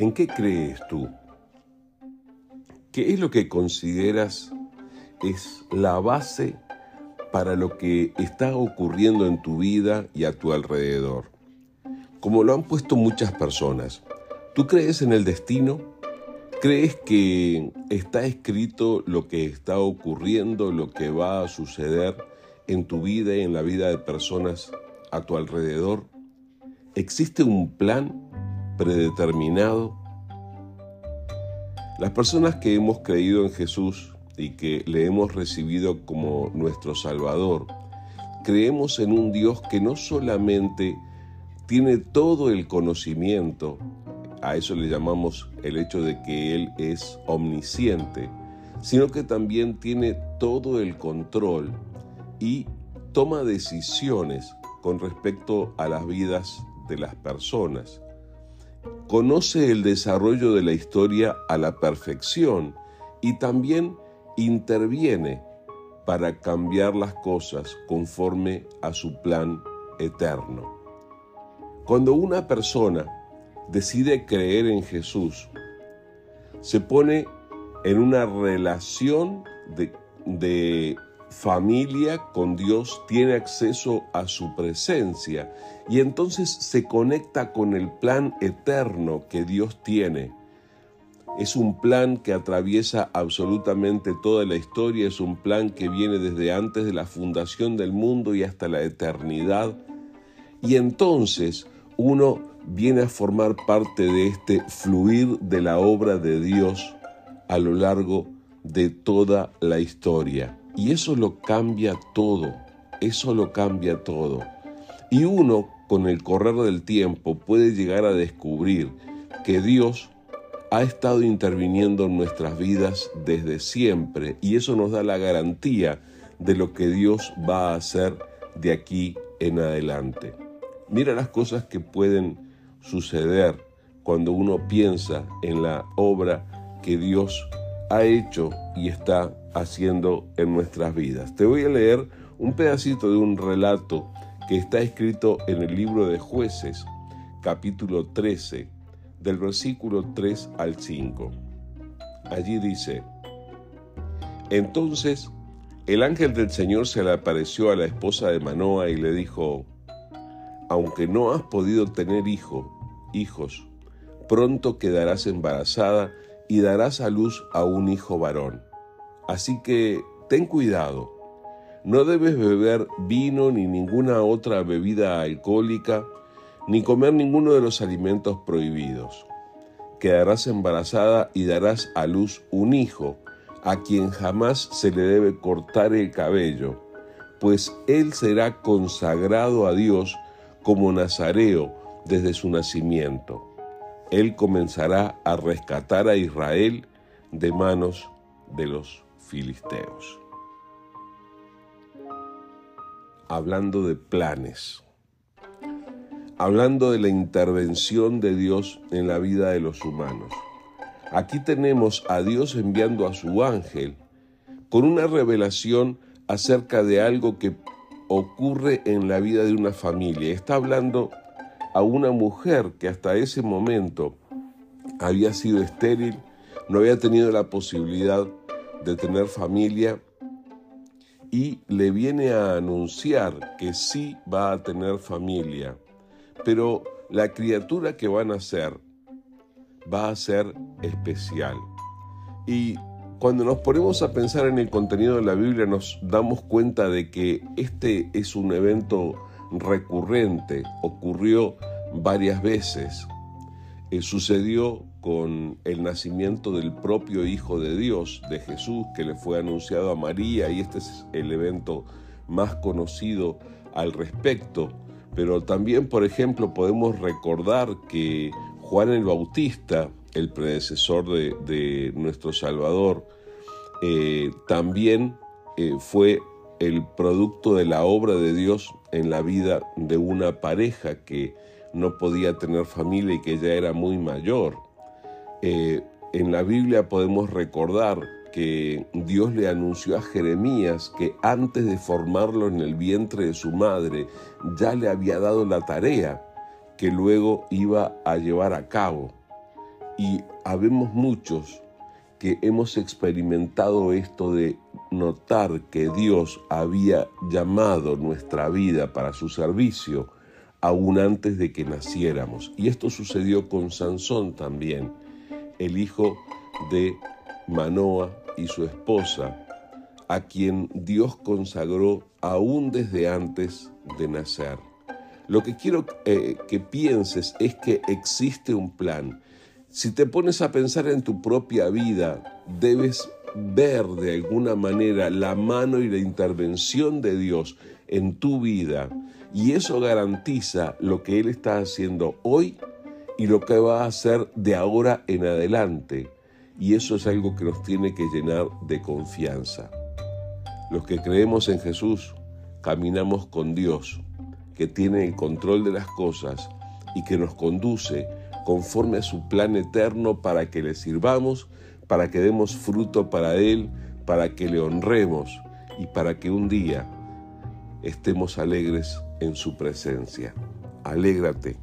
¿En qué crees tú? ¿Qué es lo que consideras es la base para lo que está ocurriendo en tu vida y a tu alrededor? Como lo han puesto muchas personas, ¿tú crees en el destino? ¿Crees que está escrito lo que está ocurriendo, lo que va a suceder en tu vida y en la vida de personas a tu alrededor? ¿Existe un plan predeterminado? Las personas que hemos creído en Jesús y que le hemos recibido como nuestro Salvador, creemos en un Dios que no solamente tiene todo el conocimiento, a eso le llamamos el hecho de que Él es omnisciente, sino que también tiene todo el control y toma decisiones con respecto a las vidas de las personas. Conoce el desarrollo de la historia a la perfección y también interviene para cambiar las cosas conforme a su plan eterno. Cuando una persona decide creer en Jesús, se pone en una relación de, de familia con Dios, tiene acceso a su presencia y entonces se conecta con el plan eterno que Dios tiene. Es un plan que atraviesa absolutamente toda la historia, es un plan que viene desde antes de la fundación del mundo y hasta la eternidad. Y entonces uno viene a formar parte de este fluir de la obra de Dios a lo largo de toda la historia. Y eso lo cambia todo, eso lo cambia todo. Y uno, con el correr del tiempo, puede llegar a descubrir que Dios ha estado interviniendo en nuestras vidas desde siempre y eso nos da la garantía de lo que Dios va a hacer de aquí en adelante. Mira las cosas que pueden suceder cuando uno piensa en la obra que Dios ha hecho y está haciendo en nuestras vidas. Te voy a leer un pedacito de un relato que está escrito en el libro de jueces, capítulo 13, del versículo 3 al 5. Allí dice, entonces el ángel del Señor se le apareció a la esposa de Manoa y le dijo, aunque no has podido tener hijo, hijos, pronto quedarás embarazada y darás a luz a un hijo varón. Así que ten cuidado, no debes beber vino ni ninguna otra bebida alcohólica, ni comer ninguno de los alimentos prohibidos. Quedarás embarazada y darás a luz un hijo, a quien jamás se le debe cortar el cabello, pues él será consagrado a Dios como nazareo desde su nacimiento. Él comenzará a rescatar a Israel de manos de los filisteos. Hablando de planes, hablando de la intervención de Dios en la vida de los humanos. Aquí tenemos a Dios enviando a su ángel con una revelación acerca de algo que ocurre en la vida de una familia. Está hablando a una mujer que hasta ese momento había sido estéril, no había tenido la posibilidad de tener familia y le viene a anunciar que sí va a tener familia, pero la criatura que va a nacer va a ser especial. Y cuando nos ponemos a pensar en el contenido de la Biblia nos damos cuenta de que este es un evento recurrente, ocurrió varias veces. Eh, sucedió con el nacimiento del propio Hijo de Dios, de Jesús, que le fue anunciado a María, y este es el evento más conocido al respecto. Pero también, por ejemplo, podemos recordar que Juan el Bautista, el predecesor de, nuestro Salvador, eh, también eh, fue el producto de la obra de Dios en la vida de una pareja que no podía tener familia y que ya era muy mayor. Eh, en la Biblia podemos recordar que Dios le anunció a Jeremías que antes de formarlo en el vientre de su madre ya le había dado la tarea que luego iba a llevar a cabo. Y habemos muchos que hemos experimentado esto de notar que Dios había llamado nuestra vida para su servicio aún antes de que naciéramos. Y esto sucedió con Sansón también, el hijo de Manoa y su esposa, a quien Dios consagró aún desde antes de nacer. Lo que quiero eh, que pienses es que existe un plan. Si te pones a pensar en tu propia vida, debes ver de alguna manera la mano y la intervención de Dios en tu vida. Y eso garantiza lo que Él está haciendo hoy y lo que va a hacer de ahora en adelante. Y eso es algo que nos tiene que llenar de confianza. Los que creemos en Jesús, caminamos con Dios, que tiene el control de las cosas y que nos conduce conforme a su plan eterno para que le sirvamos, para que demos fruto para Él, para que le honremos y para que un día estemos alegres en su presencia. Alégrate